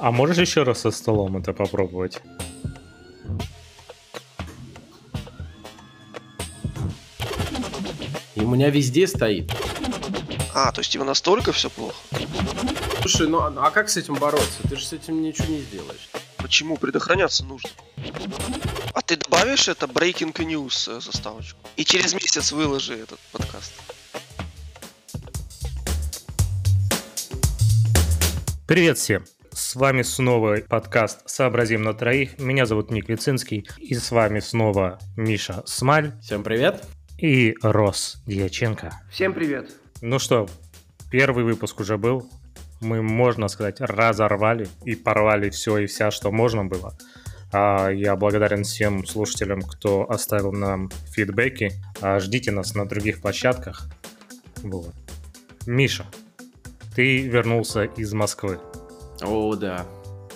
А можешь еще раз со столом это попробовать? И у меня везде стоит. А, то есть его настолько все плохо? Слушай, ну а а как с этим бороться? Ты же с этим ничего не сделаешь. Почему? Предохраняться нужно. А ты добавишь это Breaking News э, заставочку? И через месяц выложи этот подкаст. Привет всем! С вами снова подкаст «Сообразим на троих». Меня зовут Ник Лицинский. И с вами снова Миша Смаль Всем привет. и Рос Дьяченко. Всем привет. Ну что, первый выпуск уже был. Мы, можно сказать, разорвали и порвали все и вся, что можно было. А Я благодарен всем слушателям, кто оставил нам фидбэки. А Ждите нас на других площадках. Вот. Миша, ты вернулся из Москвы. О, да.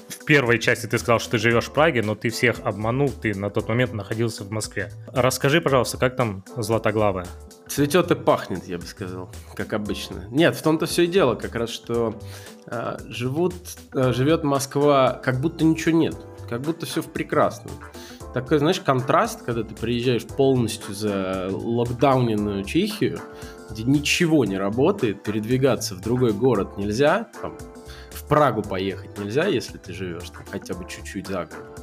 В первой части ты сказал, что ты живешь в Праге, но ты всех обманул, ты на тот момент находился в Москве. Расскажи, пожалуйста, как там Златоглавая? Цветет и пахнет, я бы сказал, как обычно. Нет, в том-то все и дело, как раз, что а, живут, а, живет Москва, как будто ничего нет, как будто все в прекрасном. Такой, знаешь, контраст, когда ты приезжаешь полностью за локдауненную Чехию, где ничего не работает, передвигаться в другой город нельзя, там, Прагу поехать нельзя, если ты живешь там, хотя бы чуть-чуть за город.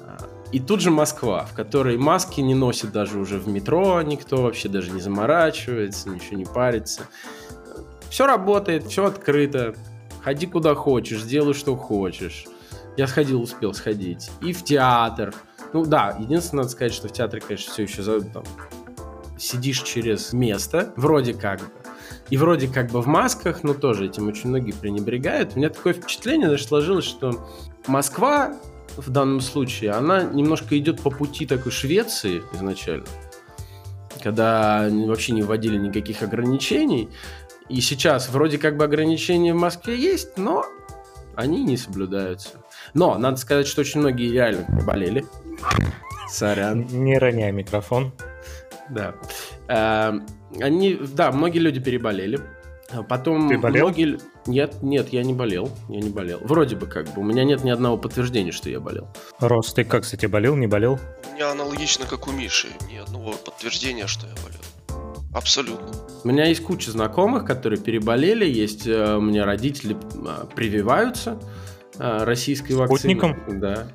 А, И тут же Москва, в которой маски не носит даже уже в метро никто, вообще даже не заморачивается, ничего не парится. Все работает, все открыто. Ходи куда хочешь, делай что хочешь. Я сходил, успел сходить. И в театр. Ну да, единственное, надо сказать, что в театре, конечно, все еще там, сидишь через место, вроде как бы. И вроде как бы в масках, но тоже этим очень многие пренебрегают. У меня такое впечатление даже сложилось, что Москва в данном случае, она немножко идет по пути такой Швеции изначально, когда вообще не вводили никаких ограничений. И сейчас вроде как бы ограничения в Москве есть, но они не соблюдаются. Но надо сказать, что очень многие реально болели. Сорян. Не роняй микрофон. Да. Эм, Они, да, многие люди переболели. А Потом Ты болел? многие... Нет, нет, я не болел. Я не болел. Вроде бы как бы. У меня нет ни одного подтверждения, что я болел. Рос, ты как, кстати, болел, не болел? У меня аналогично, как у Миши. Ни одного подтверждения, что я болел. Абсолютно. У меня есть куча знакомых, которые переболели. Есть э, у меня родители э, прививаются э, российской вакциной. Спутником? Да.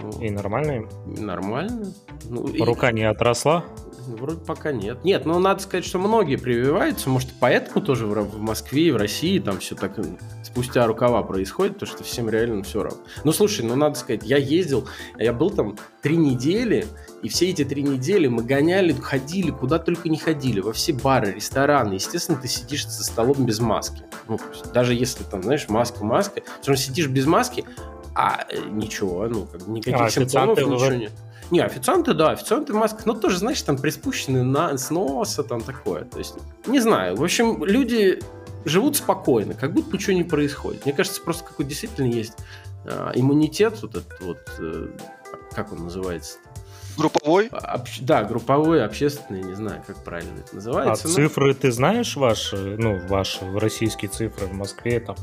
Ну, И нормально им? Нормально. Ну, и- Рука не отросла? Вроде пока нет. Нет, ну надо сказать, что многие прививаются, может, поэтому тоже в, Москве и в России там все так спустя рукава происходит, то что всем реально все равно. Ну слушай, ну надо сказать, я ездил, я был там три недели, и все эти три недели мы гоняли, ходили, куда только не ходили, во все бары, рестораны. Естественно, ты сидишь за столом без маски. Ну, даже если там, знаешь, маска, маска, все равно сидишь без маски, а э, ничего, ну, как никаких А симптомов, ничего вы- нет. Не, официанты, да, официанты в масках, но тоже, знаешь, там приспущены на, с носа, там такое. То есть, не знаю. В общем, люди живут спокойно, как будто ничего не происходит. Мне кажется, просто какой действительно есть а, иммунитет, вот этот вот, э, как он называется? Групповой? Общ- да, групповой, общественный, не знаю, как правильно это А называется. но- цифры ты знаешь ваши, ну, ваши российские цифры в Москве там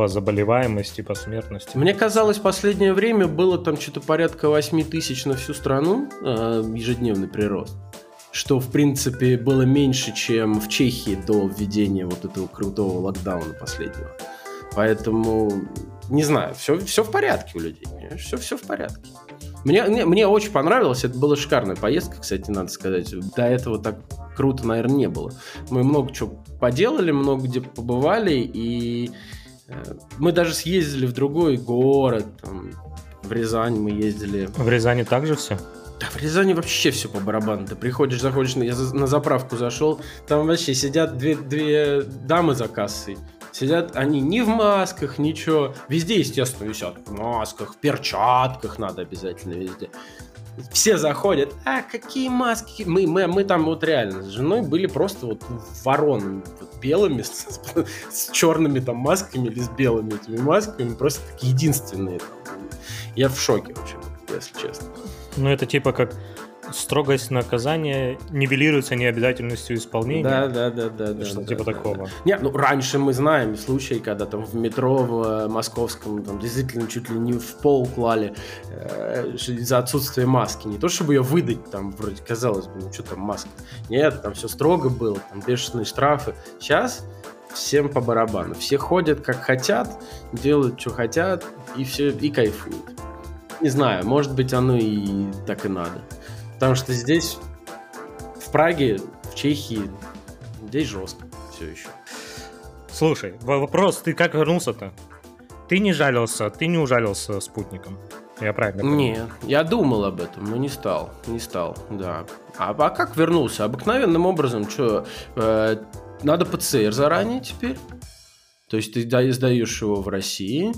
по заболеваемости, по смертности? Мне казалось, последнее время было там что-то порядка 8 тысяч на всю страну э, ежедневный прирост. Что, в принципе, было меньше, чем в Чехии до введения вот этого крутого локдауна последнего. Поэтому, не знаю, все, все в порядке у людей. Все, все в порядке. Мне, мне, мне очень понравилось, это была шикарная поездка, кстати, надо сказать. До этого так круто, наверное, не было. Мы много чего поделали, много где побывали, и мы даже съездили в другой город, там, в Рязань мы ездили. В Рязани также все? Да в Рязани вообще все по барабану. Ты приходишь, заходишь, на- я на заправку зашел, там вообще сидят две, две дамы за кассой. Сидят они не в масках, ничего. Везде, естественно, висят в масках, в перчатках надо обязательно везде. Все заходят, а какие маски? Мы, мы, мы там вот реально с женой были просто вот воронами, вот белыми, с, с черными там масками или с белыми этими масками, просто как единственные. Я в шоке вообще, если честно. Ну, это типа как строгость наказания нивелируется необязательностью исполнения. Да, да, да, да. да что да, типа да, такого. Да. Нет, ну раньше мы знаем случаи, когда там в метро в э, московском там действительно чуть ли не в пол клали э, за отсутствие маски. Не то чтобы ее выдать, там вроде казалось бы, ну что там маска. Нет, там все строго было, там бешеные штрафы. Сейчас всем по барабану. Все ходят как хотят, делают, что хотят, и все, и кайфуют. Не знаю, может быть, оно и так и надо. Потому что здесь, в Праге, в Чехии, здесь жестко все еще. Слушай, вопрос, ты как вернулся-то? Ты не жалился, ты не ужалился спутником. Я правильно понял? Не, я думал об этом, но не стал, не стал, да. А, а как вернулся? Обыкновенным образом, что, э, надо ПЦР заранее теперь? То есть ты сдаешь его в России,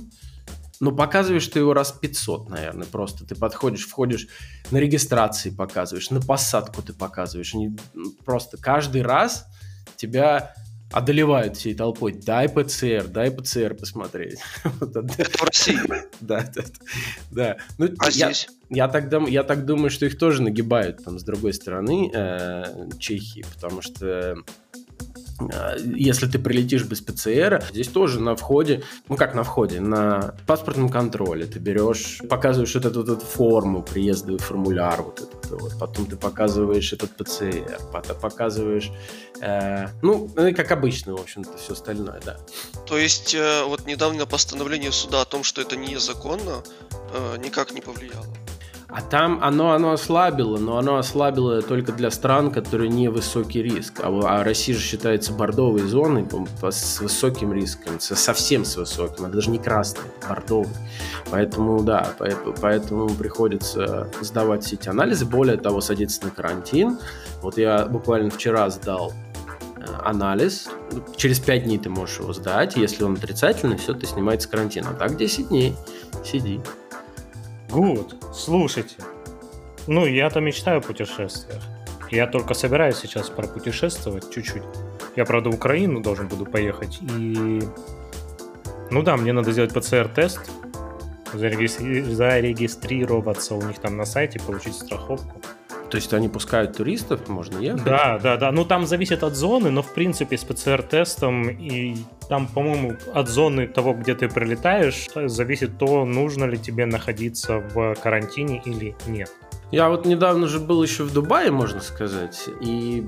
ну, показываешь ты его раз 500, наверное, просто. Ты подходишь, входишь на регистрации показываешь, на посадку ты показываешь. Они просто каждый раз тебя одолевают всей толпой. Дай ПЦР, дай ПЦР посмотреть. Это в России? Да, да, да. Ну, а здесь? Я так, я так думаю, что их тоже нагибают там с другой стороны э, Чехии, потому что если ты прилетишь без ПЦР, здесь тоже на входе, ну как на входе, на паспортном контроле ты берешь, показываешь вот эту, вот форму, приездовый формуляр, вот этот вот, потом ты показываешь этот ПЦР, потом показываешь, э, ну, как обычно, в общем-то, все остальное, да. То есть э, вот недавнее постановление суда о том, что это незаконно, э, никак не повлияло? А там оно, оно ослабило, но оно ослабило только для стран, которые не высокий риск. А, а Россия же считается бордовой зоной с высоким риском, совсем с высоким. Это даже не красный, бордовый. Поэтому, да, поэтому приходится сдавать все эти анализы. Более того, садиться на карантин. Вот я буквально вчера сдал э, анализ. Через 5 дней ты можешь его сдать. Если он отрицательный, все, ты снимается карантин. А так 10 дней сиди. Гуд, слушайте. Ну, я-то мечтаю о путешествиях. Я только собираюсь сейчас пропутешествовать чуть-чуть. Я, правда, в Украину должен буду поехать. И... Ну да, мне надо сделать ПЦР-тест, зарегистрироваться у них там на сайте, получить страховку. То есть они пускают туристов, можно ехать? Да, да, да. Ну там зависит от зоны, но в принципе с ПЦР-тестом и там, по-моему, от зоны того, где ты прилетаешь, зависит то, нужно ли тебе находиться в карантине или нет. Я вот недавно же был еще в Дубае, можно сказать, и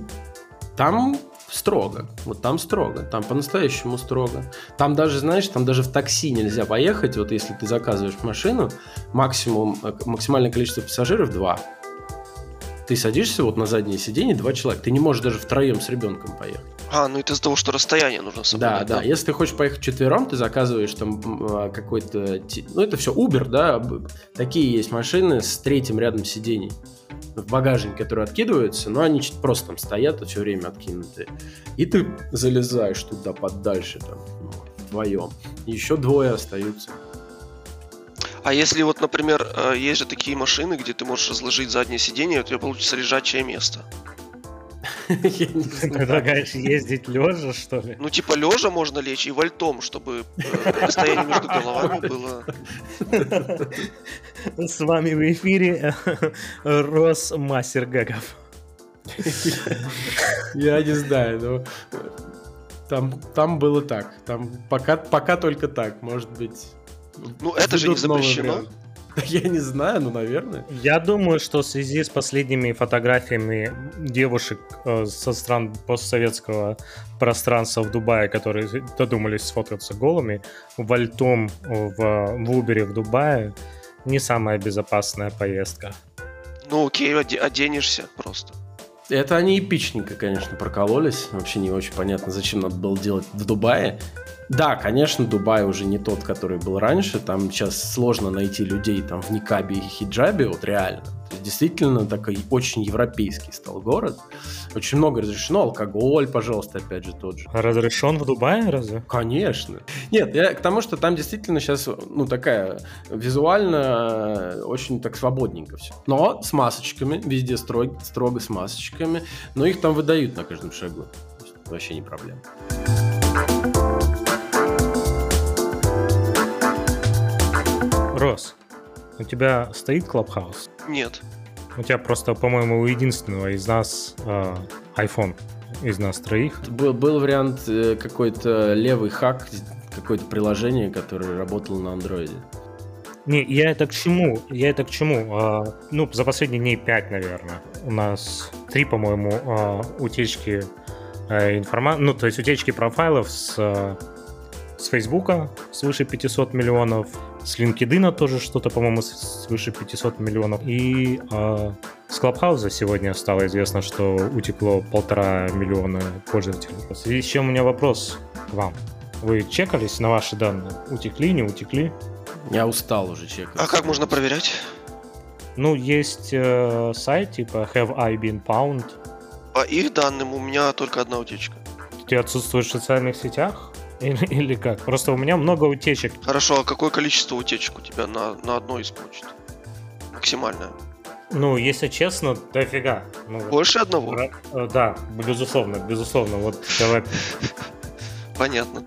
там строго. Вот там строго. Там по-настоящему строго. Там даже, знаешь, там даже в такси нельзя поехать. Вот если ты заказываешь машину, максимум, э, максимальное количество пассажиров два ты садишься вот на заднее сиденье, два человека, ты не можешь даже втроем с ребенком поехать. А, ну это из-за того, что расстояние нужно соблюдать. Да, да, Если ты хочешь поехать четвером, ты заказываешь там а, какой-то... Ну, это все Uber, да. Такие есть машины с третьем рядом сидений в багажнике, которые откидываются, но они просто там стоят все время откинутые. И ты залезаешь туда подальше, там, ну, вдвоем. Еще двое остаются. А если вот, например, э, есть же такие машины, где ты можешь разложить заднее сиденье, у тебя получится лежачее место. Ты предлагаешь ездить лежа, что ли? Ну, типа лежа можно лечь и вальтом, чтобы э, расстояние между головами было... С вами в эфире э, Рос Мастер Гагов. Я не знаю, но там, там было так. Там пока, пока только так, может быть. Ну, это же не запрещено. Я не знаю, ну, наверное. Я думаю, что в связи с последними фотографиями девушек э, со стран постсоветского пространства в Дубае, которые додумались сфоткаться голыми, вальтом в, в Убере в Дубае не самая безопасная поездка. Ну окей, оденешься просто. Это они эпичненько, конечно, прокололись. Вообще не очень понятно, зачем надо было делать в Дубае. Да, конечно, Дубай уже не тот, который был раньше. Там сейчас сложно найти людей там в никабе и хиджабе, вот реально. То есть, действительно такой очень европейский стал город. Очень много разрешено. Алкоголь, пожалуйста, опять же тот же. Разрешен в Дубае разве? Конечно. Нет, я к тому, что там действительно сейчас, ну, такая визуально очень так свободненько все. Но с масочками, везде строго, строго с масочками. Но их там выдают на каждом шагу. Вообще не проблема. Рос, у тебя стоит Клабхаус? Нет. У тебя просто, по-моему, у единственного из нас э, iPhone, из нас троих. Был, был вариант э, какой-то левый хак, какое-то приложение, которое работало на андроиде. Не, я это к чему? Я это к чему? А, ну, за последние дней 5, наверное. У нас три, по-моему, а, утечки а, информации, ну, то есть утечки профайлов с, а, с Фейсбука свыше 500 миллионов, с LinkedIn тоже что-то, по-моему, свыше 500 миллионов. И э, с Клабхауза сегодня стало известно, что утекло полтора миллиона пользователей. В связи с чем у меня вопрос к вам. Вы чекались на ваши данные? Утекли, не утекли? Я устал уже чекать. А как можно проверять? Ну, есть э, сайт типа Have I Been Pound. По их данным у меня только одна утечка. Ты отсутствуешь в социальных сетях? Или, или как? Просто у меня много утечек. Хорошо, а какое количество утечек у тебя на, на одной из почт? Максимальное. Ну, если честно, дофига. Ну, Больше одного? Э, да, безусловно, безусловно. Вот давай. Понятно.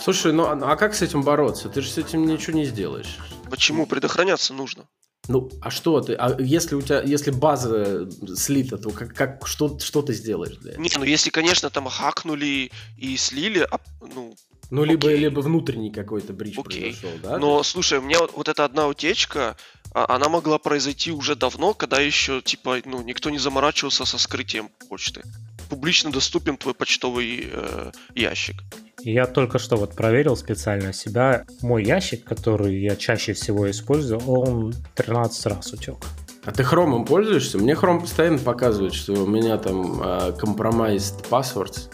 Слушай, ну а, а как с этим бороться? Ты же с этим ничего не сделаешь. Почему предохраняться нужно? Ну, а что ты? А если у тебя, если база слита, то как, как что, что ты сделаешь для этого? Не, ну если, конечно, там хакнули и слили, а, ну. Ну, либо, либо внутренний какой-то брич окей. произошел, да? Но слушай, у меня вот, вот эта одна утечка, а, она могла произойти уже давно, когда еще, типа, ну, никто не заморачивался со скрытием почты. Публично доступен твой почтовый э, ящик. Я только что вот проверил специально себя. Мой ящик, который я чаще всего использую, он 13 раз утек. А ты хромом пользуешься? Мне хром постоянно показывает, что у меня там uh, compromised passwords,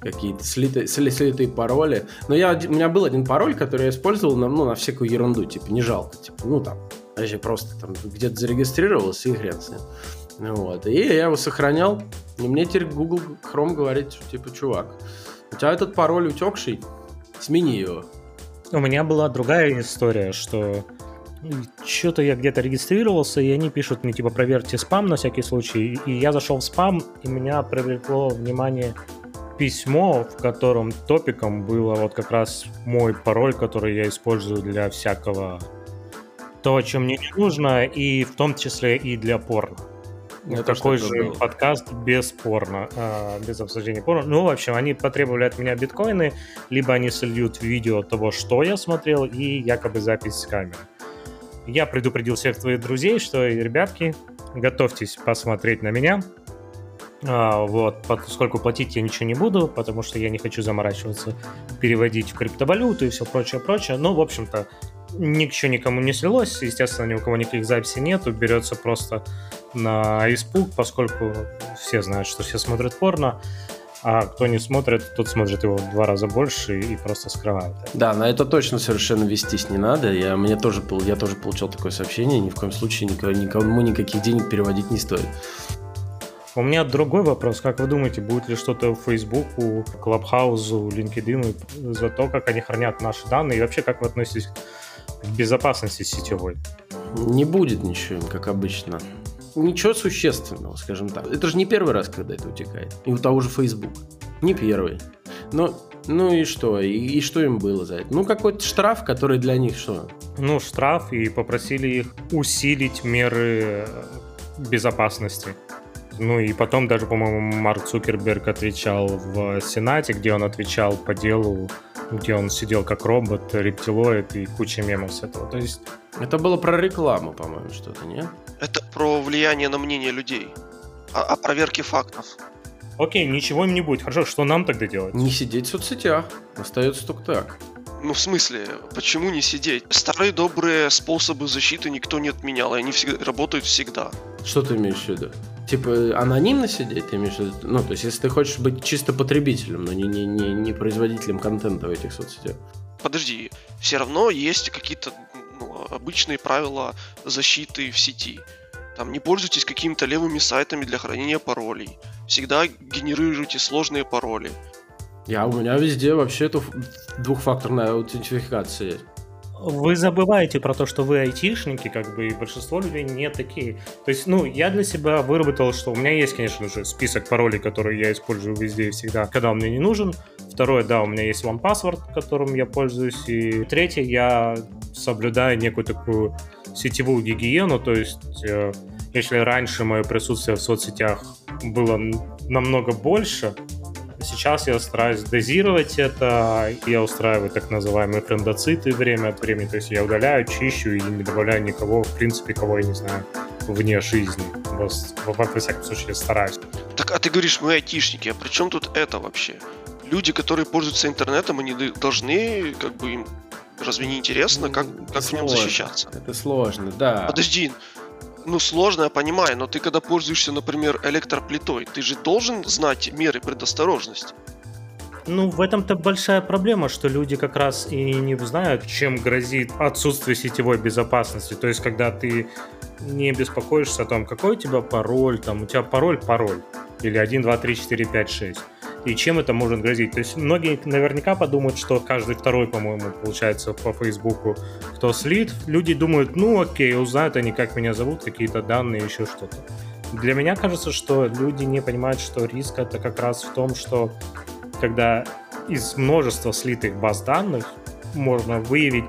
какие-то слитые, слитые пароли. Но я, у меня был один пароль, который я использовал на, ну, на всякую ерунду, типа не жалко, типа, ну там, вообще просто там где-то зарегистрировался и хрен с ним. Вот. И я его сохранял, и мне теперь Google Chrome говорит, типа, чувак, у тебя этот пароль утекший, смени его. У меня была другая история, что что-то я где-то регистрировался, и они пишут мне, типа, проверьте спам на всякий случай. И я зашел в спам, и меня привлекло внимание письмо, в котором топиком было вот как раз мой пароль, который я использую для всякого то, чем мне не нужно, и в том числе и для порно. Это такой же было. подкаст бесспорно, э, без обсуждения порно. Ну, в общем, они потребовали от меня биткоины, либо они сольют видео того, что я смотрел, и якобы запись с камеры. Я предупредил всех твоих друзей, что, ребятки, готовьтесь посмотреть на меня. А, вот, поскольку платить я ничего не буду, потому что я не хочу заморачиваться, переводить в криптовалюту и все прочее, прочее. Но, в общем-то, ничего никому не слилось, естественно, ни у кого никаких записей нету, берется просто на испуг, поскольку все знают, что все смотрят порно, а кто не смотрит, тот смотрит его в два раза больше и просто скрывает. Да, на это точно совершенно вестись не надо. Я, мне тоже, я тоже получал такое сообщение, ни в коем случае никому, никому никаких денег переводить не стоит. У меня другой вопрос. Как вы думаете, будет ли что-то в Фейсбуку, Клабхаузу, LinkedIn за то, как они хранят наши данные? И вообще, как вы относитесь к безопасности сетевой? Не будет ничего, как обычно ничего существенного, скажем так. Это же не первый раз, когда это утекает. И у того же Facebook. Не первый. Но, ну и что? И, и что им было за это? Ну, какой-то штраф, который для них что? Ну, штраф, и попросили их усилить меры безопасности. Ну и потом даже, по-моему, Марк Цукерберг отвечал в Сенате, где он отвечал по делу, где он сидел как робот, рептилоид и куча мемов с этого. То есть... Это было про рекламу, по-моему, что-то, не? Это про влияние на мнение людей. О, о проверке фактов. Окей, ничего им не будет. Хорошо, что нам тогда делать? Не сидеть в соцсетях. Остается только так. Ну, в смысле, почему не сидеть? Старые добрые способы защиты никто не отменял, и они всегда, работают всегда. Что ты имеешь в виду? Типа анонимно сидеть, ты имеешь в виду? Ну, то есть, если ты хочешь быть чисто потребителем, но не, не, не, не производителем контента в этих соцсетях. Подожди, все равно есть какие-то ну, обычные правила защиты в сети. Там не пользуйтесь какими-то левыми сайтами для хранения паролей. Всегда генерируйте сложные пароли. Я, у меня везде вообще это двухфакторная аутентификация. Вы забываете про то, что вы айтишники, как бы, и большинство людей не такие. То есть, ну, я для себя выработал, что у меня есть, конечно же, список паролей, которые я использую везде и всегда, когда он мне не нужен. Второе, да, у меня есть OnePassword, которым я пользуюсь. И третье, я соблюдаю некую такую сетевую гигиену, то есть э, если раньше мое присутствие в соцсетях было намного больше, сейчас я стараюсь дозировать это, я устраиваю так называемые френдоциты время от времени, то есть я удаляю, чищу и не добавляю никого, в принципе, кого я не знаю, вне жизни. Во, во, во всяком случае, стараюсь. Так, а ты говоришь, мы айтишники, а при чем тут это вообще? Люди, которые пользуются интернетом, они должны, как бы, им разве не интересно, как, как в нем защищаться? Это сложно, да. Подожди, ну, сложно, я понимаю, но ты когда пользуешься, например, электроплитой, ты же должен знать меры предосторожности. Ну, в этом-то большая проблема, что люди как раз и не знают, чем грозит отсутствие сетевой безопасности. То есть, когда ты не беспокоишься о том, какой у тебя пароль, там, у тебя пароль, пароль, или 1, 2, 3, 4, 5, 6 и чем это может грозить. То есть многие наверняка подумают, что каждый второй, по-моему, получается по Фейсбуку, кто слит. Люди думают, ну окей, узнают они, как меня зовут, какие-то данные, еще что-то. Для меня кажется, что люди не понимают, что риск это как раз в том, что когда из множества слитых баз данных можно выявить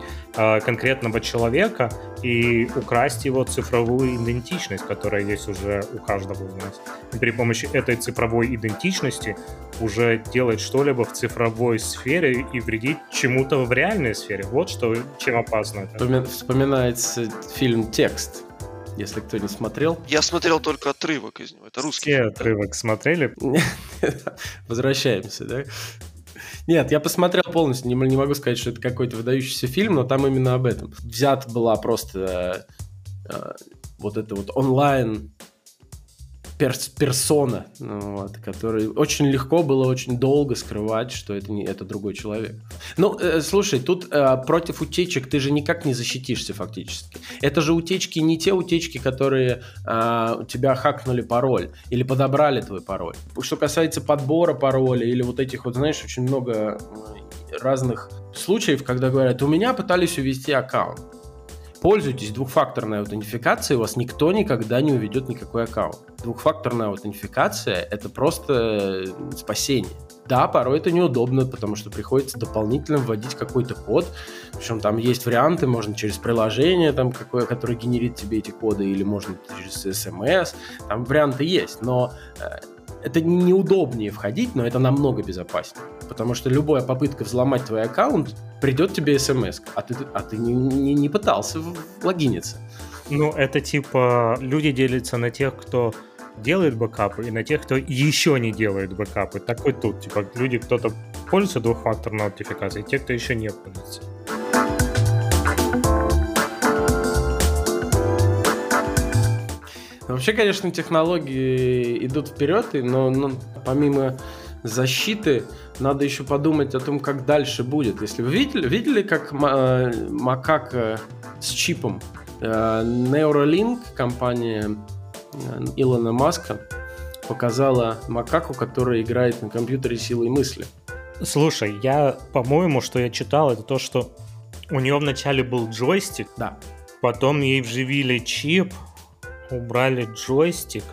конкретного человека и украсть его цифровую идентичность, которая есть уже у каждого из нас. И при помощи этой цифровой идентичности уже делать что-либо в цифровой сфере и вредить чему-то в реальной сфере. Вот что, чем опасно это. Вспоминается фильм «Текст», если кто не смотрел. Я смотрел только отрывок из него. Это русский. Все фильм. отрывок смотрели? Возвращаемся, да? Нет, я посмотрел полностью, не, могу сказать, что это какой-то выдающийся фильм, но там именно об этом. Взят была просто э, вот это вот онлайн перс персона, ну, вот, который очень легко было очень долго скрывать, что это не это другой человек. Ну, э, слушай, тут э, против утечек ты же никак не защитишься фактически. Это же утечки не те утечки, которые э, у тебя хакнули пароль или подобрали твой пароль. Что касается подбора пароля или вот этих вот, знаешь, очень много э, разных случаев, когда говорят, у меня пытались увести аккаунт пользуйтесь двухфакторной аутентификацией, у вас никто никогда не уведет никакой аккаунт. Двухфакторная аутентификация — это просто э, спасение. Да, порой это неудобно, потому что приходится дополнительно вводить какой-то код. Причем там есть варианты, можно через приложение, там, какое, которое генерит тебе эти коды, или можно через смс. Там варианты есть, но э, это неудобнее входить, но это намного безопаснее. Потому что любая попытка взломать твой аккаунт, придет тебе смс, а ты, а ты не, не, не пытался логиниться. Ну, это типа люди делятся на тех, кто делает бэкапы, и на тех, кто еще не делает бэкапы. Так и тут, типа, люди, кто-то пользуется двухфакторной аутентификацией, те, кто еще не пользуется. Вообще, конечно, технологии идут вперед, но, но помимо защиты надо еще подумать о том, как дальше будет. Если вы видели, видели как э, макака с чипом? Э, Neuralink, компания э, Илона Маска, показала макаку, которая играет на компьютере силой мысли. Слушай, я, по-моему, что я читал, это то, что у нее вначале был джойстик, да. потом ей вживили чип, убрали джойстик.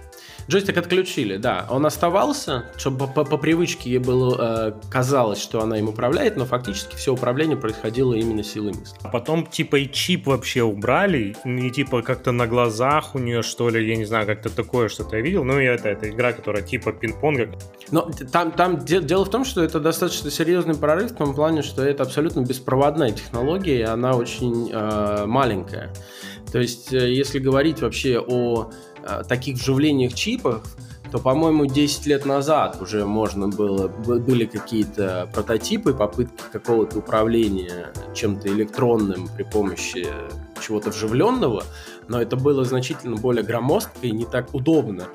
Джойстик отключили, да. Он оставался, чтобы по, по привычке ей было э, казалось, что она им управляет, но фактически все управление происходило именно силой мысли. А потом типа и чип вообще убрали, не типа как-то на глазах у нее что ли, я не знаю, как-то такое что-то я видел. Ну и это, это игра, которая типа пинг-понга. Но там, там де- дело в том, что это достаточно серьезный прорыв в том плане, что это абсолютно беспроводная технология, и она очень э, маленькая. То есть, э, если говорить вообще о э, таких вживлениях чипов, то, по-моему, 10 лет назад уже можно было, были какие-то прототипы, попытки какого-то управления чем-то электронным при помощи чего-то вживленного, но это было значительно более громоздко и не так удобно.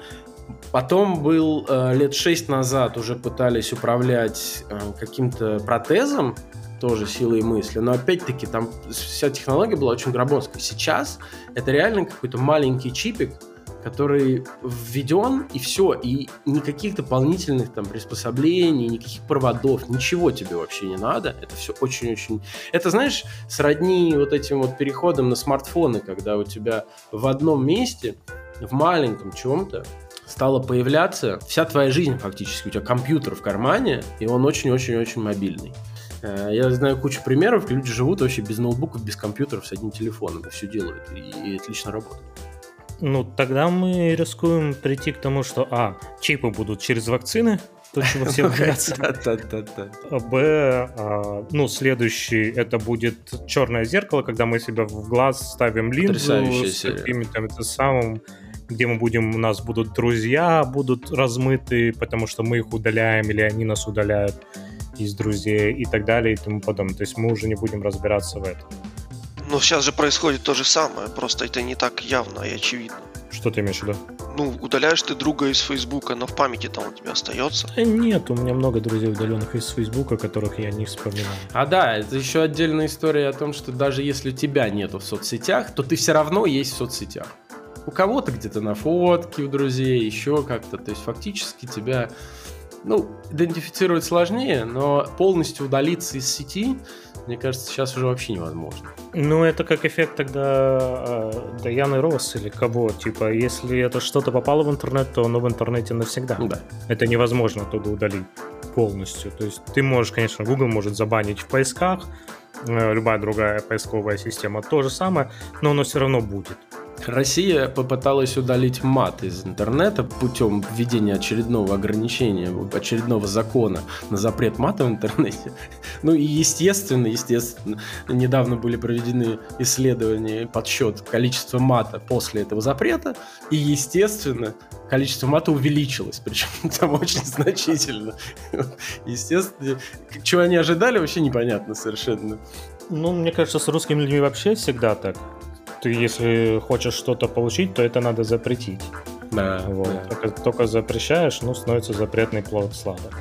Потом был э, лет 6 назад уже пытались управлять э, каким-то протезом, тоже силой мысли. Но опять-таки там вся технология была очень громоздкая. Сейчас это реально какой-то маленький чипик, который введен, и все, и никаких дополнительных там приспособлений, никаких проводов, ничего тебе вообще не надо. Это все очень-очень... Это, знаешь, сродни вот этим вот переходом на смартфоны, когда у тебя в одном месте, в маленьком чем-то, стала появляться вся твоя жизнь фактически. У тебя компьютер в кармане, и он очень-очень-очень мобильный. Э, я знаю кучу примеров, люди живут вообще без ноутбуков, без компьютеров, с одним телефоном, и все делают, и, и отлично работают. Ну, тогда мы рискуем прийти к тому, что, а, чипы будут через вакцины, то, чего все боятся. А, Б, а, ну, следующий, это будет черное зеркало, когда мы себя в глаз ставим линзу с какими-то самым где мы будем, у нас будут друзья, будут размыты, потому что мы их удаляем или они нас удаляют из друзей и так далее и тому подобное. То есть мы уже не будем разбираться в этом. Но сейчас же происходит то же самое, просто это не так явно и очевидно. Что ты имеешь в виду? Ну, удаляешь ты друга из Фейсбука, но в памяти там у тебя остается. Да нет, у меня много друзей удаленных из Фейсбука, которых я не вспоминаю. А да, это еще отдельная история о том, что даже если тебя нету в соцсетях, то ты все равно есть в соцсетях. У кого-то где-то на фотке у друзей, еще как-то. То есть фактически тебя ну, идентифицировать сложнее, но полностью удалиться из сети, мне кажется, сейчас уже вообще невозможно. Ну, это как эффект тогда э, Даяны Росс или кого. Типа, если это что-то попало в интернет, то оно в интернете навсегда. Да. Это невозможно оттуда удалить полностью. То есть ты можешь, конечно, Google может забанить в поисках, э, любая другая поисковая система то же самое, но оно все равно будет. Россия попыталась удалить мат из интернета путем введения очередного ограничения, очередного закона на запрет мата в интернете. Ну и естественно, естественно, недавно были проведены исследования, подсчет количества мата после этого запрета, и естественно, количество мата увеличилось, причем там очень значительно. Естественно, чего они ожидали, вообще непонятно совершенно. Ну, мне кажется, с русскими людьми вообще всегда так ты если хочешь что-то получить, то это надо запретить. Да. Вот. да. Только, только запрещаешь, ну, становится запретный плод сладок.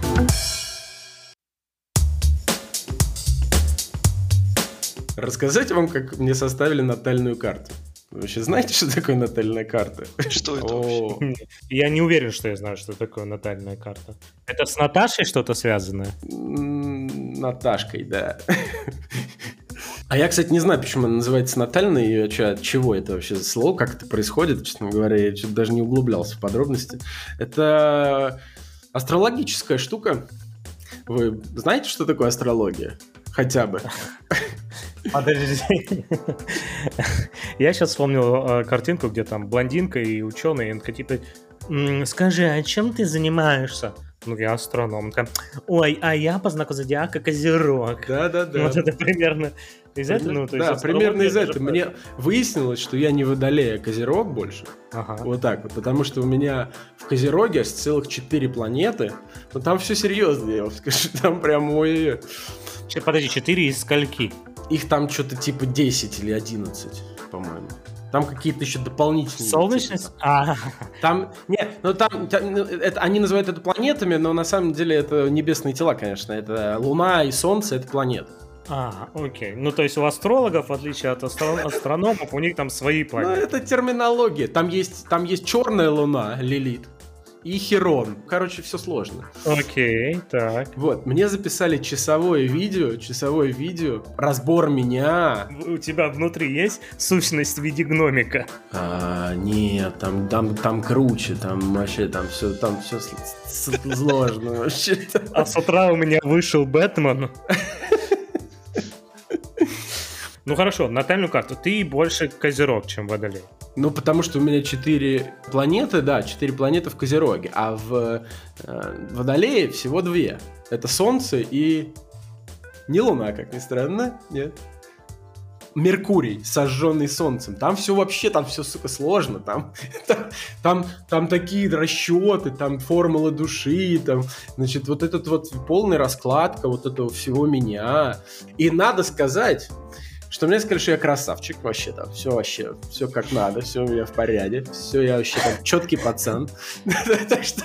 Рассказать вам, как мне составили натальную карту. Вы вообще знаете, что такое натальная карта? Что это вообще? Я не уверен, что я знаю, что такое натальная карта. Это с Наташей что-то связанное? Наташкой, да. А я, кстати, не знаю, почему она называется натальной, и от чего это вообще за слово, как это происходит, честно говоря, я что-то даже не углублялся в подробности. Это астрологическая штука. Вы знаете, что такое астрология? Хотя бы. Подожди. Я сейчас вспомнил э, картинку, где там блондинка и ученый, и типа, скажи, а чем ты занимаешься? Ну, я астроном. Ой, а я по знаку зодиака Козерог. Да-да-да. Вот это примерно из этого? Ну, то есть да, примерно из этого. Мне выяснилось, что я не водолея, а Козерог больше. Ага. Вот так вот. Потому что у меня в Козероге аж целых четыре планеты. Но там все серьезно, я вам скажу. Там прям ой Подожди, четыре из скольки? Их там что-то типа 10 или 11, по-моему. Там какие-то еще дополнительные. Солнечность? А. Там, нет, ну там, там ну, это, они называют это планетами, но на самом деле это небесные тела, конечно. Это Луна и Солнце, это планеты. А, окей. Ну, то есть у астрологов, в отличие от астро- астрономов, у них там свои ну, планеты. Ну, это терминология. Там есть, там есть черная луна, Лилит, и Херон. Короче, все сложно. Окей, так. Вот, мне записали часовое видео, часовое видео, разбор меня. У тебя внутри есть сущность в виде гномика? А, нет, там, там, там круче, там вообще, там все, там все сложно вообще. А с утра у меня вышел Бэтмен. Ну хорошо, натальную карту. Ты больше Козерог, чем Водолей. Ну, потому что у меня четыре планеты, да, четыре планеты в Козероге, а в э, Водолее всего две. Это Солнце и... Не Луна, как ни странно, нет. Меркурий, сожженный солнцем. Там все вообще, там все, сука, сложно. Там, там, там, там такие расчеты, там формулы души, там, значит, вот этот вот полная раскладка вот этого всего меня. И надо сказать, что мне сказали, что я красавчик вообще там, все вообще, все как надо, все у меня в порядке, все я вообще там четкий пацан. так, что,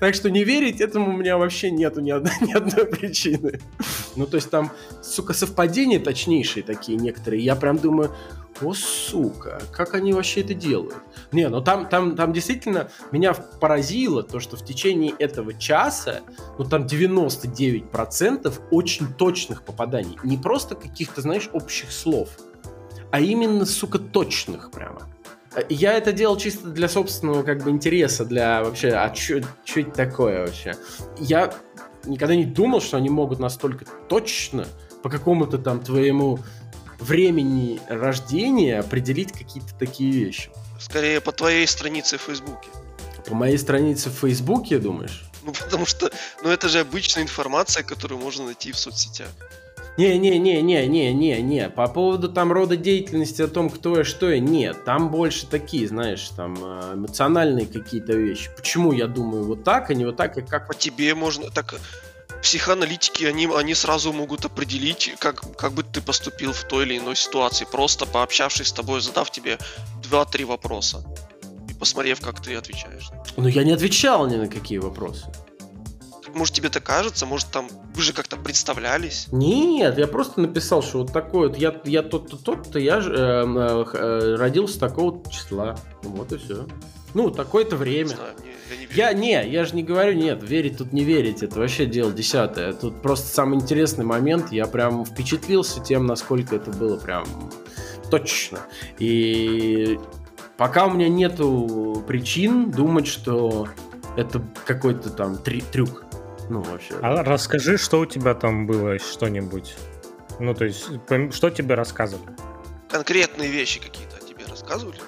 так что не верить этому у меня вообще нету ни одной, ни одной причины. ну, то есть там, сука, совпадения точнейшие такие некоторые, я прям думаю, о, сука, как они вообще это делают? Не, ну там, там, там действительно меня поразило то, что в течение этого часа, ну там 99% очень точных попаданий. Не просто каких-то, знаешь, общих слов, а именно, сука, точных прямо. Я это делал чисто для собственного как бы интереса, для вообще, а что это такое вообще? Я никогда не думал, что они могут настолько точно по какому-то там твоему времени рождения определить какие-то такие вещи. Скорее по твоей странице в Фейсбуке. По моей странице в Фейсбуке, думаешь? Ну, потому что, ну, это же обычная информация, которую можно найти в соцсетях. Не-не-не-не-не-не-не. По поводу там рода деятельности, о том, кто и что и нет. Там больше такие, знаешь, там э, эмоциональные какие-то вещи. Почему я думаю вот так, а не вот так, и как... По тебе можно... Так, психоаналитики, они, они сразу могут определить, как, как бы ты поступил в той или иной ситуации, просто пообщавшись с тобой, задав тебе 2-3 вопроса и посмотрев, как ты отвечаешь. Ну, я не отвечал ни на какие вопросы. Может, тебе это кажется? Может, там вы же как-то представлялись? Нет, я просто написал, что вот такой вот, я, я тот-то, тот-то, я же э, э, э, родился такого числа. Вот и все. Ну, такое-то время. Не знаю, мне я не Я, не, я же не говорю, нет, верить тут не верить, это вообще дело десятое. Тут просто самый интересный момент, я прям впечатлился тем, насколько это было прям точно. И пока у меня нету причин думать, что это какой-то там три, трюк. Ну, вообще. А расскажи, что у тебя там было, что-нибудь. Ну, то есть, что тебе рассказывали? Конкретные вещи какие-то тебе рассказывали?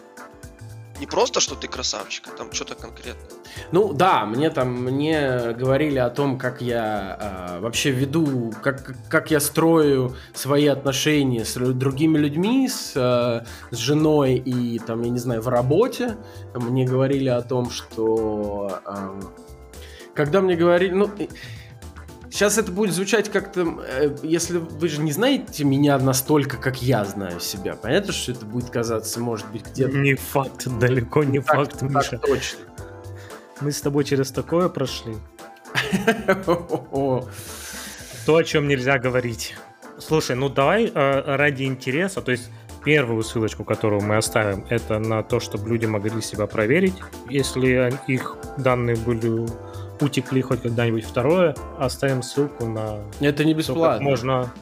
Не просто, что ты красавчик, а там что-то конкретное. Ну да, мне там мне говорили о том, как я э, вообще веду, как, как я строю свои отношения с другими людьми, с, э, с женой и там, я не знаю, в работе. Мне говорили о том, что э, когда мне говорили, ну, Сейчас это будет звучать как-то, э, если вы же не знаете меня настолько, как я знаю себя. Понятно, что это будет казаться, может быть, где-то... Не факт, далеко не так, факт, так Миша. точно. Мы с тобой через такое прошли. То, о чем нельзя говорить. Слушай, ну давай э, ради интереса, то есть первую ссылочку, которую мы оставим, это на то, чтобы люди могли себя проверить, если их данные были утекли хоть когда-нибудь. Второе, оставим ссылку на... Это не бесплатно. можно...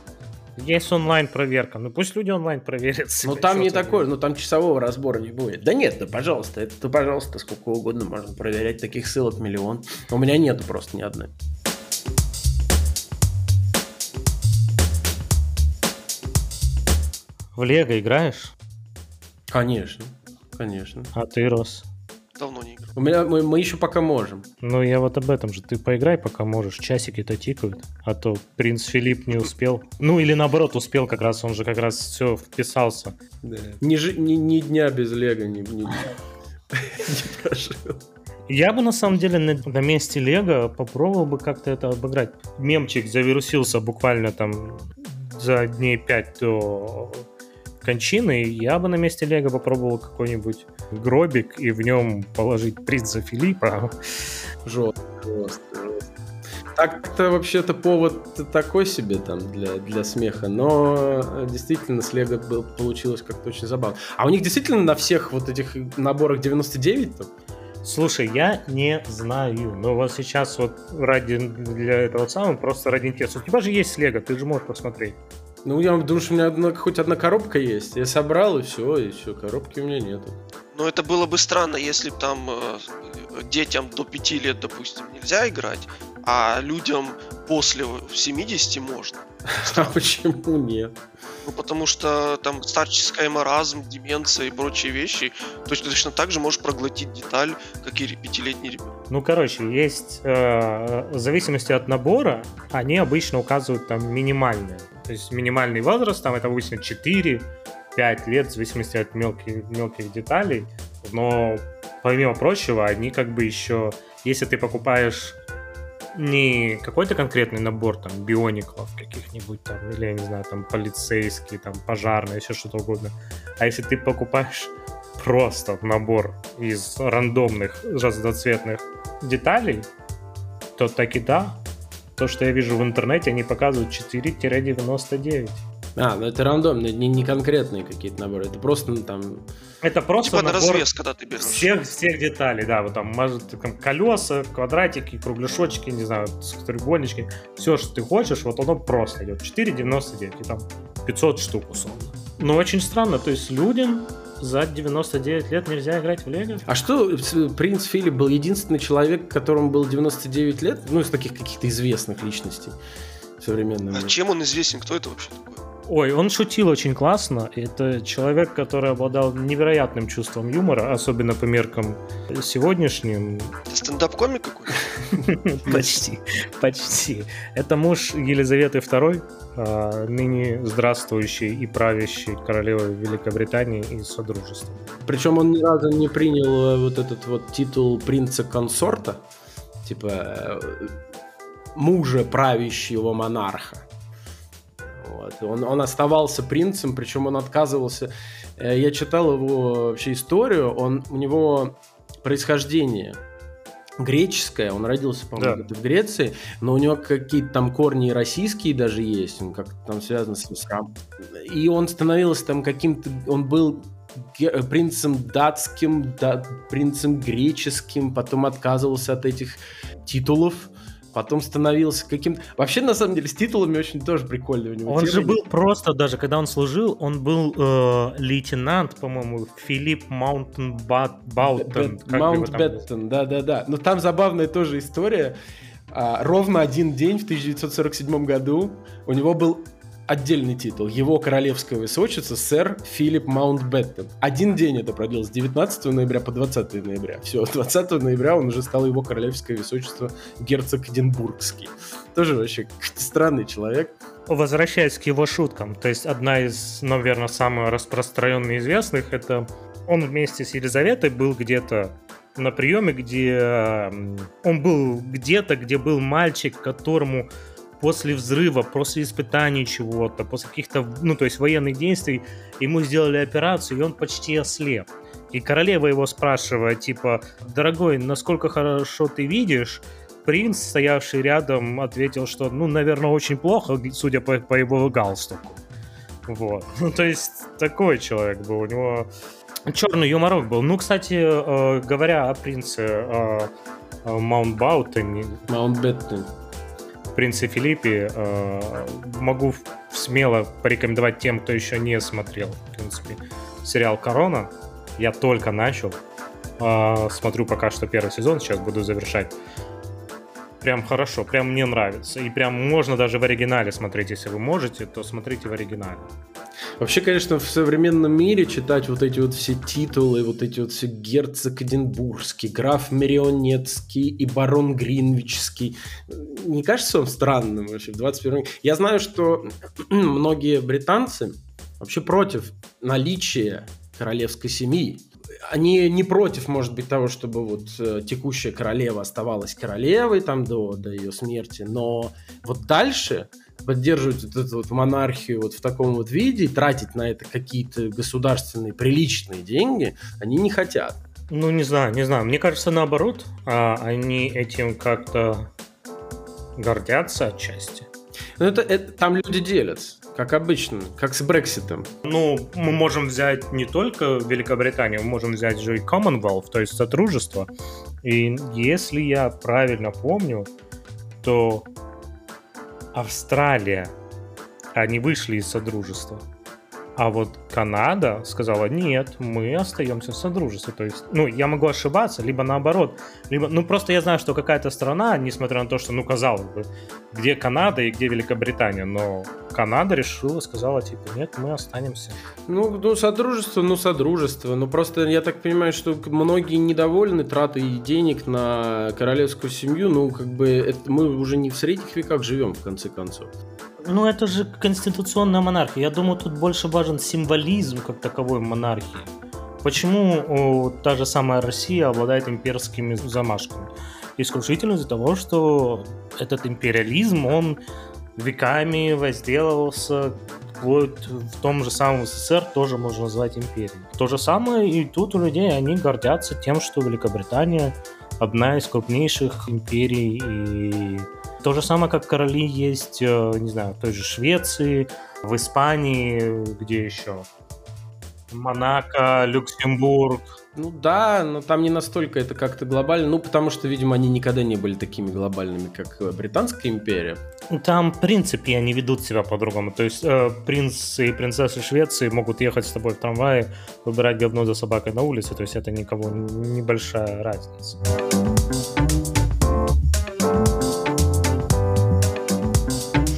Есть онлайн-проверка. Ну пусть люди онлайн проверят. Ну там не такой, ну там часового разбора не будет. Да нет, да пожалуйста, это то, пожалуйста, сколько угодно можно проверять. Таких ссылок миллион. У меня нету просто ни одной. В Лего играешь? Конечно, конечно. А ты, Рос? Давно не играл. У меня, мы, мы еще пока можем. Ну, я вот об этом же. Ты поиграй, пока можешь. Часики-то тикают. А то принц Филипп не успел. Ну, или наоборот, успел как раз. Он же как раз все вписался. Да. Ни, ни, ни дня без Лего не, не, не прожил. Я бы на самом деле на, на месте Лего попробовал бы как-то это обыграть. Мемчик завирусился буквально там за дней пять до кончины, я бы на месте Лего попробовал какой-нибудь гробик и в нем положить принца Филиппа. Жестко, жестко, Так-то вообще-то повод такой себе там для, для смеха, но действительно с Лего был, получилось как-то очень забавно. А у них действительно на всех вот этих наборах 99 там? Слушай, я не знаю, но вот сейчас вот ради для этого самого, просто ради интереса. У тебя же есть Лего, ты же можешь посмотреть. Ну, я думаю, что у меня одна, хоть одна коробка есть. Я собрал, и все, и все, коробки у меня нету. Но это было бы странно, если бы там э, детям до 5 лет, допустим, нельзя играть, а людям после 70 можно. А почему нет? Ну, потому что там старческая маразм, деменция и прочие вещи точно, точно так же можешь проглотить деталь, как и пятилетний ребенок. Ну, короче, есть э, в зависимости от набора, они обычно указывают там минимальные. То есть минимальный возраст, там это обычно 4, 5 лет, в зависимости от мелких, мелких деталей. Но помимо прочего, они как бы еще, если ты покупаешь не какой-то конкретный набор там биоников каких-нибудь там, или, я не знаю, там полицейский, там пожарный, еще что-то угодно. А если ты покупаешь просто набор из рандомных разноцветных деталей, то таки да, то, что я вижу в интернете, они показывают 4-99. А, ну это рандомные, не, не конкретные какие-то наборы, это просто ну, там... Это просто типа набор на развес, когда ты берешь. Всех, всех деталей, да, вот там, может, там колеса, квадратики, кругляшочки, не знаю, треугольнички, все, что ты хочешь, вот оно просто идет. 4,99, и там 500 штук условно. Но очень странно, то есть людям за 99 лет нельзя играть в Лего. А что, принц Филипп был единственный человек, которому было 99 лет? Ну, из таких каких-то известных личностей современных. А чем он известен? Кто это вообще такой? Ой, он шутил очень классно. Это человек, который обладал невероятным чувством юмора, особенно по меркам сегодняшним. Это стендап-комик какой-то? Почти, почти. Это муж Елизаветы II, а, ныне здравствующей и правящей королевы Великобритании и Содружества. Причем он ни разу не принял э, вот этот вот титул принца-консорта, типа э, мужа правящего монарха. Вот. Он, он оставался принцем, причем он отказывался. Э, я читал его вообще историю. Он, у него происхождение греческое, он родился, по-моему, да. в Греции, но у него какие-то там корни российские даже есть, он как-то там связан с ислам. И он становился там каким-то, он был принцем датским, да, принцем греческим, потом отказывался от этих титулов, потом становился каким-то... Вообще, на самом деле, с титулами очень тоже прикольно у него. Он же был просто, даже когда он служил, он был э, лейтенант, по-моему, Филипп Маунтбаутен. Маунтбеттен, да-да-да. Но там забавная тоже история. А, ровно один день в 1947 году у него был отдельный титул. Его королевское высочество сэр Филипп Маунтбеттен. Один день это продлилось, с 19 ноября по 20 ноября. Все, 20 ноября он уже стал его королевское высочество герцог Эдинбургский. Тоже вообще странный человек. Возвращаясь к его шуткам, то есть одна из, наверное, самых распространенных известных, это он вместе с Елизаветой был где-то на приеме, где он был где-то, где был мальчик, которому после взрыва, после испытаний чего-то, после каких-то, ну, то есть военных действий, ему сделали операцию, и он почти ослеп. И королева его спрашивает, типа, дорогой, насколько хорошо ты видишь? Принц, стоявший рядом, ответил, что, ну, наверное, очень плохо, судя по, по его галстуку. Вот. Ну, то есть, такой человек был. У него черный юморок был. Ну, кстати, э, говоря о принце э, э Маунтбаутене... Маунтбеттен принце Филиппе э, могу смело порекомендовать тем, кто еще не смотрел, в принципе, сериал «Корона». Я только начал. Э, смотрю пока что первый сезон, сейчас буду завершать. Прям хорошо, прям мне нравится. И прям можно даже в оригинале смотреть, если вы можете, то смотрите в оригинале. Вообще, конечно, в современном мире читать вот эти вот все титулы, вот эти вот все герцог Эдинбургский, граф Марионетский и барон Гринвичский, не кажется вам странным вообще в 21 веке? Я знаю, что многие британцы вообще против наличия королевской семьи. Они не против, может быть, того, чтобы вот э, текущая королева оставалась королевой там до, до ее смерти, но вот дальше поддерживать вот эту вот монархию вот в таком вот виде, тратить на это какие-то государственные приличные деньги, они не хотят. Ну, не знаю, не знаю. Мне кажется, наоборот, а они этим как-то гордятся отчасти. Ну, это, это там люди делятся, как обычно, как с Брекситом. Ну, мы можем взять не только Великобританию, мы можем взять же и Commonwealth, то есть Содружество. И если я правильно помню, то Австралия, они вышли из Содружества. А вот Канада сказала, нет, мы остаемся в Содружестве. То есть, ну, я могу ошибаться, либо наоборот. Либо, ну, просто я знаю, что какая-то страна, несмотря на то, что, ну, казалось бы, где Канада и где Великобритания, но Канада решила, сказала, типа, нет, мы останемся. Ну, ну, Содружество, ну, Содружество. Ну, просто я так понимаю, что многие недовольны тратой денег на королевскую семью. Ну, как бы, это, мы уже не в средних веках живем, в конце концов. Ну, это же конституционная монархия. Я думаю, тут больше важен символизм как таковой монархии. Почему о, та же самая Россия обладает имперскими замашками? Исключительно из-за того, что этот империализм, он веками возделывался вплоть в том же самом СССР тоже можно назвать империей. То же самое и тут у людей, они гордятся тем, что Великобритания одна из крупнейших империй и то же самое, как короли есть, э, не знаю, в той же Швеции, в Испании, где еще? Монако, Люксембург. Ну да, но там не настолько это как-то глобально, ну потому что, видимо, они никогда не были такими глобальными, как э, Британская империя. Там, в принципе, они ведут себя по-другому. То есть э, принц и принцессы Швеции могут ехать с тобой в трамвае, выбирать говно за собакой на улице, то есть это никого небольшая разница.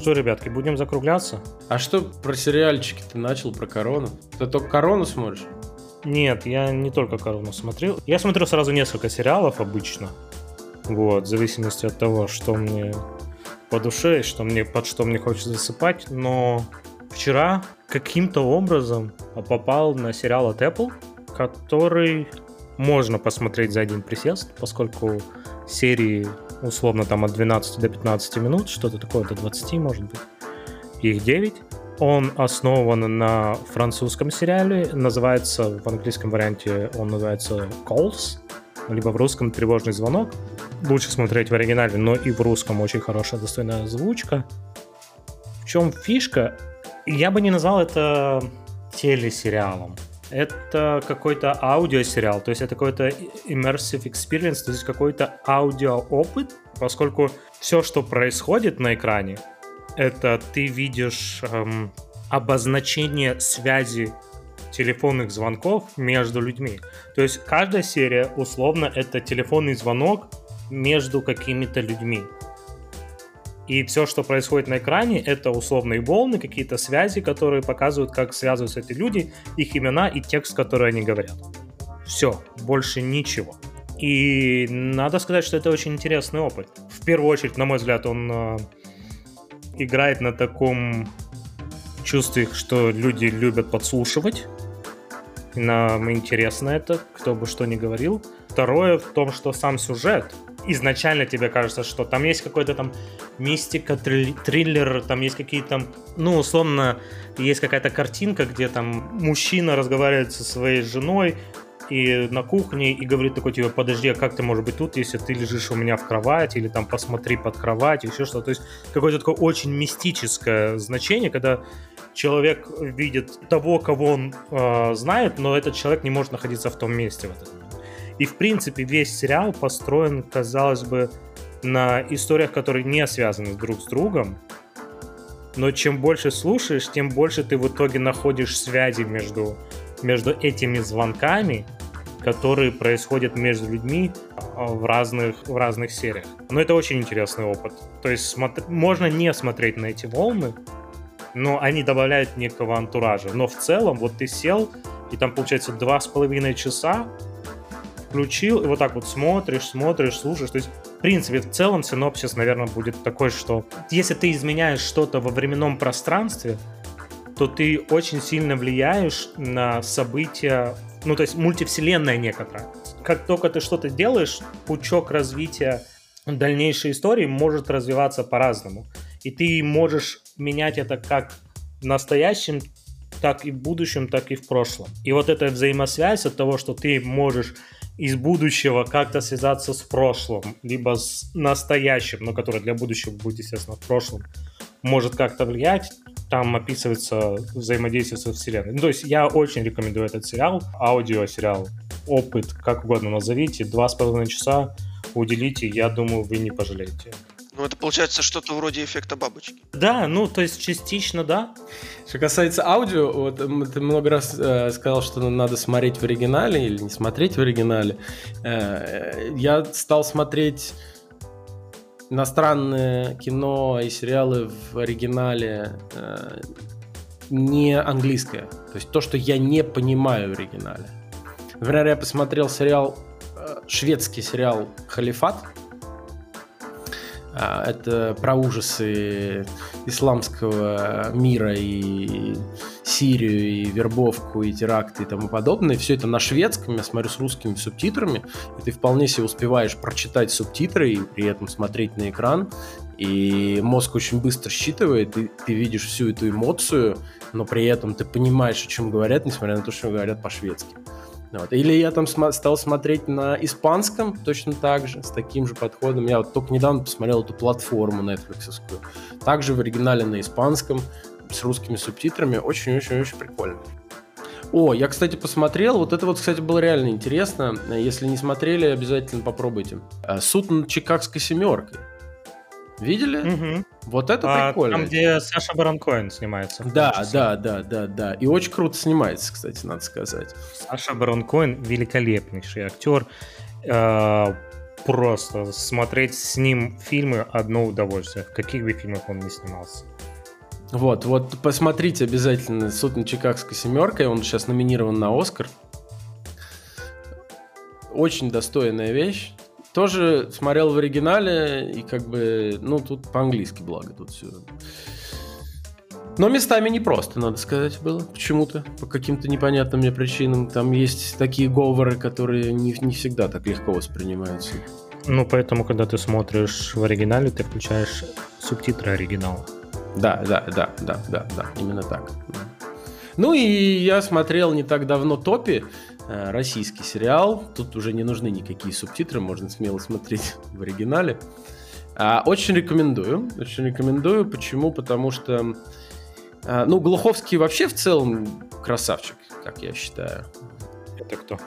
что, ребятки, будем закругляться? А что про сериальчики ты начал, про корону? Ты только корону смотришь? Нет, я не только корону смотрел. Я смотрю сразу несколько сериалов обычно. Вот, в зависимости от того, что мне по душе, что мне, под что мне хочется засыпать. Но вчера каким-то образом попал на сериал от Apple, который можно посмотреть за один присест, поскольку серии условно там от 12 до 15 минут, что-то такое, до 20 может быть, их 9. Он основан на французском сериале, называется, в английском варианте он называется Calls, либо в русском тревожный звонок. Лучше смотреть в оригинале, но и в русском очень хорошая достойная озвучка. В чем фишка? Я бы не назвал это телесериалом. Это какой-то аудиосериал, то есть это какой-то immersive experience, то есть какой-то аудиоопыт, поскольку все, что происходит на экране, это ты видишь эм, обозначение связи телефонных звонков между людьми. То есть каждая серия, условно, это телефонный звонок между какими-то людьми. И все, что происходит на экране, это условные волны, какие-то связи, которые показывают, как связываются эти люди, их имена и текст, который они говорят. Все, больше ничего. И надо сказать, что это очень интересный опыт. В первую очередь, на мой взгляд, он э, играет на таком чувстве, что люди любят подслушивать. Нам интересно это, кто бы что ни говорил. Второе в том, что сам сюжет изначально тебе кажется, что там есть какой-то там мистика, триллер, там есть какие-то, ну, условно, есть какая-то картинка, где там мужчина разговаривает со своей женой, и на кухне и говорит такой тебе, подожди, а как ты можешь быть тут, если ты лежишь у меня в кровати, или там посмотри под кровать, еще что-то. То есть какое-то такое очень мистическое значение, когда человек видит того, кого он э, знает, но этот человек не может находиться в том месте в этот момент. И, в принципе, весь сериал построен, казалось бы, на историях, которые не связаны друг с другом. Но чем больше слушаешь, тем больше ты в итоге находишь связи между, между этими звонками, которые происходят между людьми а, в разных, в разных сериях. Но это очень интересный опыт. То есть смотр... можно не смотреть на эти волны, но они добавляют некого антуража. Но в целом, вот ты сел, и там получается два с половиной часа, включил, и вот так вот смотришь, смотришь, слушаешь. То есть, в принципе, в целом синопсис, наверное, будет такой, что если ты изменяешь что-то во временном пространстве, то ты очень сильно влияешь на события, ну, то есть мультивселенная некоторая. Как только ты что-то делаешь, пучок развития дальнейшей истории может развиваться по-разному. И ты можешь менять это как в настоящем, так и в будущем, так и в прошлом. И вот эта взаимосвязь от того, что ты можешь из будущего как-то связаться с прошлым, либо с настоящим, но которое для будущего будет, естественно, в прошлом, может как-то влиять. Там описывается взаимодействие со вселенной. Ну, то есть я очень рекомендую этот сериал, аудиосериал, опыт, как угодно назовите, два с половиной часа уделите, я думаю, вы не пожалеете. Ну, это получается что-то вроде эффекта бабочки. Да, ну, то есть частично, да. Что касается аудио, вот ты много раз э, сказал, что надо смотреть в оригинале или не смотреть в оригинале. Э, я стал смотреть иностранное кино и сериалы в оригинале э, не английское. То есть то, что я не понимаю в оригинале. Например, я посмотрел сериал, э, шведский сериал «Халифат», это про ужасы исламского мира и Сирию, и вербовку, и теракты и тому подобное. Все это на шведском, я смотрю с русскими субтитрами, и ты вполне себе успеваешь прочитать субтитры и при этом смотреть на экран. И мозг очень быстро считывает, и ты видишь всю эту эмоцию, но при этом ты понимаешь, о чем говорят, несмотря на то, что говорят по-шведски. Вот. Или я там см- стал смотреть на испанском точно так же, с таким же подходом. Я вот только недавно посмотрел эту платформу Netflix. Также в оригинале на испанском, с русскими субтитрами. Очень-очень-очень прикольно. О, я, кстати, посмотрел. Вот это вот, кстати, было реально интересно. Если не смотрели, обязательно попробуйте. Э, Суд над Чикагской семеркой. Видели? Угу. Вот это а, прикольно. Там, где Саша Баранкоин снимается. Да, да, да, да, да. И очень круто снимается, кстати, надо сказать. Саша Баранкоин великолепнейший актер. Э, просто смотреть с ним фильмы одно удовольствие. В каких бы фильмах он ни снимался. Вот, вот посмотрите обязательно «Суд над Чикагской семеркой», он сейчас номинирован на «Оскар». Очень достойная вещь. Тоже смотрел в оригинале, и как бы, ну, тут по-английски, благо, тут все. Но местами непросто, надо сказать, было почему-то, по каким-то непонятным мне причинам. Там есть такие говоры, которые не, не всегда так легко воспринимаются. Ну, поэтому, когда ты смотришь в оригинале, ты включаешь субтитры оригинала. Да, да, да, да, да, да, именно так. Ну и я смотрел не так давно Топи, российский сериал. Тут уже не нужны никакие субтитры, можно смело смотреть в оригинале. А, очень рекомендую, очень рекомендую. Почему? Потому что, а, ну, Глуховский вообще в целом красавчик, как я считаю. Это кто?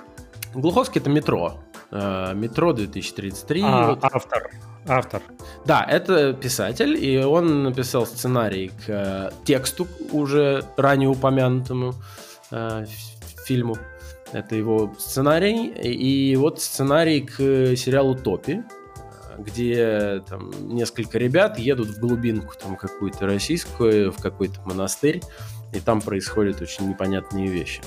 Глуховский это метро. А, метро 2033. А, вот. Автор. Автор. Да, это писатель, и он написал сценарий к э, тексту уже ранее упомянутому э, фильму. Это его сценарий. И вот сценарий к сериалу Топи, где там несколько ребят едут в глубинку там какую-то российскую, в какой-то монастырь, и там происходят очень непонятные вещи.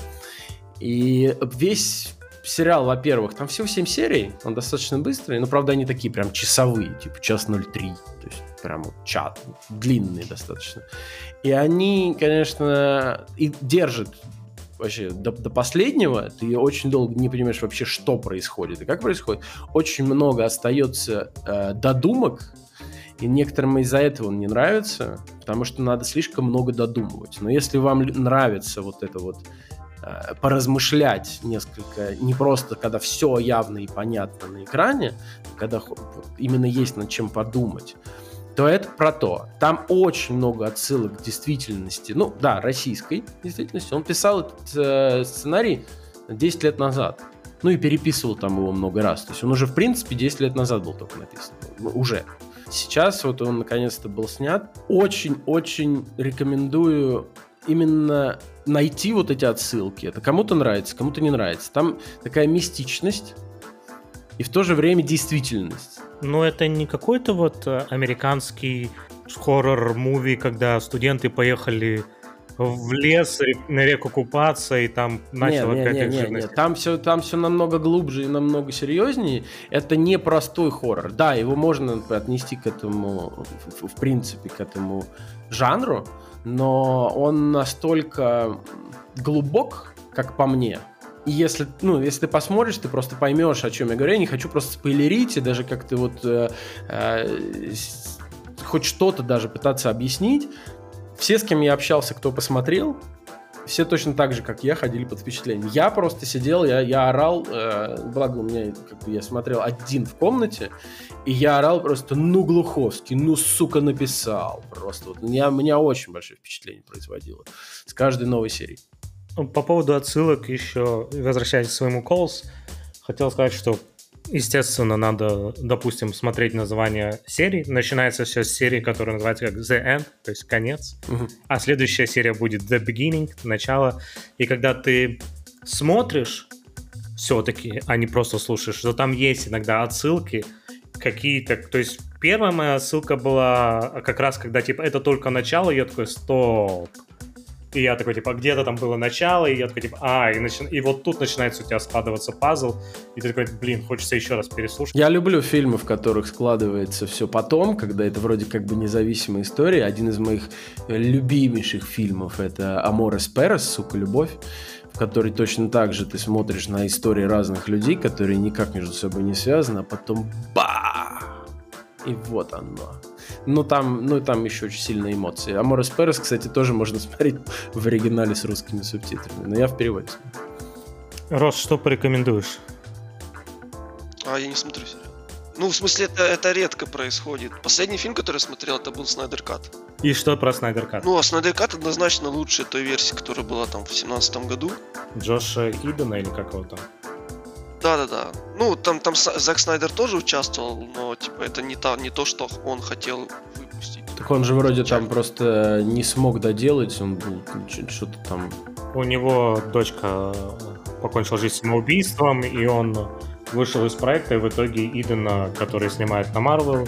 И весь сериал, во-первых, там всего 7 серий, он достаточно быстрый, но, правда, они такие прям часовые, типа час 03, то есть прям чат, длинные достаточно. И они, конечно, и держат вообще до, до последнего, ты очень долго не понимаешь вообще, что происходит и как происходит. Очень много остается э, додумок, и некоторым из-за этого он не нравится, потому что надо слишком много додумывать. Но если вам нравится вот это вот Э, поразмышлять несколько, не просто когда все явно и понятно на экране, когда именно есть над чем подумать, то это про то. Там очень много отсылок к действительности, ну да, российской действительности. Он писал этот э, сценарий 10 лет назад. Ну и переписывал там его много раз. То есть он уже, в принципе, 10 лет назад был только написан. Ну, уже. Сейчас вот он наконец-то был снят. Очень-очень рекомендую именно найти вот эти отсылки. Это кому-то нравится, кому-то не нравится. Там такая мистичность и в то же время действительность. Но это не какой-то вот э, американский хоррор-муви, когда студенты поехали в лес на реку купаться и там начало нет, нет, нет, нет, там все там все намного глубже и намного серьезнее. Это не простой хоррор. Да, его можно отнести к этому в, в принципе к этому жанру, но он настолько глубок, как по мне. И если, ну, если ты посмотришь, ты просто поймешь, о чем я говорю. Я не хочу просто спойлерить и даже как-то вот э, э, хоть что-то даже пытаться объяснить. Все, с кем я общался, кто посмотрел, все точно так же, как я, ходили под впечатлением. Я просто сидел, я, я орал, э, благо у меня, как бы я смотрел один в комнате, и я орал просто, ну, Глуховский, ну, сука, написал. Просто вот меня, меня очень большое впечатление производило с каждой новой серии. Ну, по поводу отсылок еще, возвращаясь к своему Calls, хотел сказать, что естественно, надо, допустим, смотреть название серии. Начинается все с серии, которая называется как The End, то есть конец. Uh-huh. А следующая серия будет The Beginning, начало. И когда ты смотришь все-таки, а не просто слушаешь, то там есть иногда отсылки какие-то. То есть первая моя ссылка была как раз, когда типа это только начало, я такой, стоп, и я такой, типа, где-то там было начало, и я такой, типа, а, и, начи... и вот тут начинается у тебя складываться пазл, и ты такой, блин, хочется еще раз переслушать. Я люблю фильмы, в которых складывается все потом, когда это вроде как бы независимая история. Один из моих любимейших фильмов — это «Аморес Перес», «Сука, любовь», в которой точно так же ты смотришь на истории разных людей, которые никак между собой не связаны, а потом ба! И вот оно. Ну там, ну там еще очень сильные эмоции. Аморес Перес, кстати, тоже можно смотреть в оригинале с русскими субтитрами, но я в переводе. Рос, что порекомендуешь? А, я не смотрю сериал. Ну, в смысле, это, это редко происходит. Последний фильм, который я смотрел, это был Снайдер Кат. И что про Снайдер Кат? Ну, а Снайдер Кат однозначно лучше той версии, которая была там в семнадцатом году. Джоша Идена или как его там? Да-да-да. Ну, там, там Зак Снайдер тоже участвовал, но, типа, это не, та, не то, что он хотел выпустить. Так он же вроде там просто не смог доделать, он был что-то там... У него дочка покончила жизнь самоубийством, и он вышел из проекта, и в итоге Идена, который снимает на Марвел,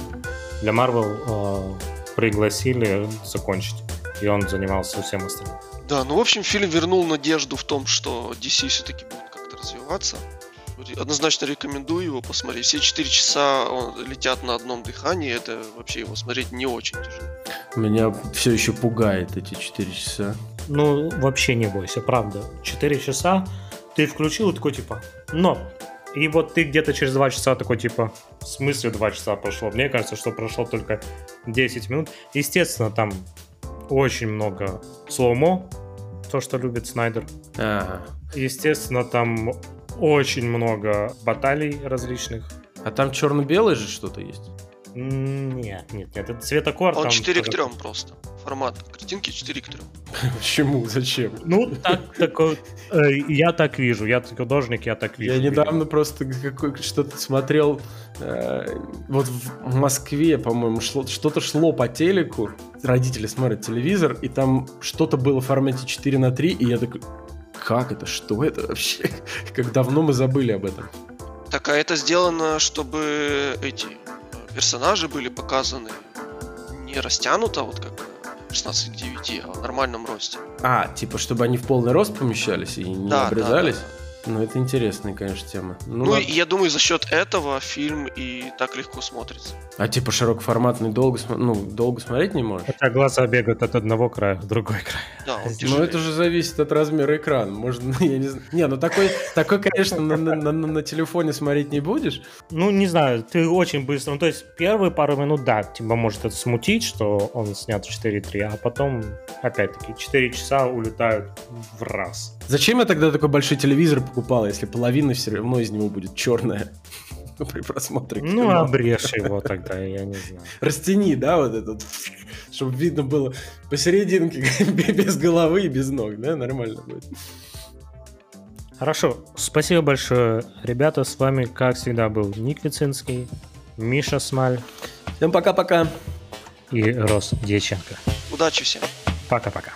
для Марвел э, пригласили закончить. и он занимался всем остальным. Да, ну, в общем, фильм вернул надежду в том, что DC все-таки будет как-то развиваться. Однозначно рекомендую его посмотреть. Все четыре часа он, летят на одном дыхании, это вообще его смотреть не очень тяжело. Меня все еще пугает эти четыре часа. Ну, вообще не бойся, правда. Четыре часа ты включил и такой типа, но. И вот ты где-то через два часа такой типа, в смысле два часа прошло? Мне кажется, что прошло только 10 минут. Естественно, там очень много слоумо, то, что любит Снайдер. Ага. Естественно, там очень много баталий различных. А там черно-белое же что-то есть? Нет, нет, нет, это цветокор. Он там 4 к тоже- 3 просто. Формат картинки 4 к 3. Почему? Зачем? Ну, так, такой, э, я так вижу, я художник, я так вижу. Я недавно просто какой- что-то смотрел, э, вот в Москве, по-моему, шло- что-то шло по телеку, родители смотрят телевизор, и там что-то было в формате 4 на 3, и я такой, как это, что это вообще? Как давно мы забыли об этом. Так, а это сделано, чтобы эти персонажи были показаны не растянуто, вот как 16 к 9, а в нормальном росте. А, типа, чтобы они в полный рост помещались и не Да, да, обрезались? да. Ну, это интересная, конечно, тема. Ну, Ну, ладно. и я думаю, за счет этого фильм и так легко смотрится. А типа широкоформатный долго, ну, долго смотреть не можешь? Хотя глаза бегают от одного края к другой край. Да, он Ну, тяжелее. это же зависит от размера экрана. Можно, я не знаю. Не, ну такой, такой конечно, на, на- на- на телефоне смотреть не будешь. Ну, не знаю, ты очень быстро. Ну, то есть первые пару минут, да, тебя может это смутить, что он снят в 4.3, а потом, опять-таки, 4 часа улетают в раз. Зачем я тогда такой большой телевизор покупал, если половина все равно из него будет черная при просмотре Ну, кино? обрежь его тогда, я не знаю. Растяни, да, вот этот, чтобы видно было посерединке, без головы и без ног, да, нормально будет. Хорошо, спасибо большое, ребята. С вами, как всегда, был Ник Вицинский, Миша Смаль Всем пока-пока. и Рос Дьяченко. Удачи всем. Пока-пока.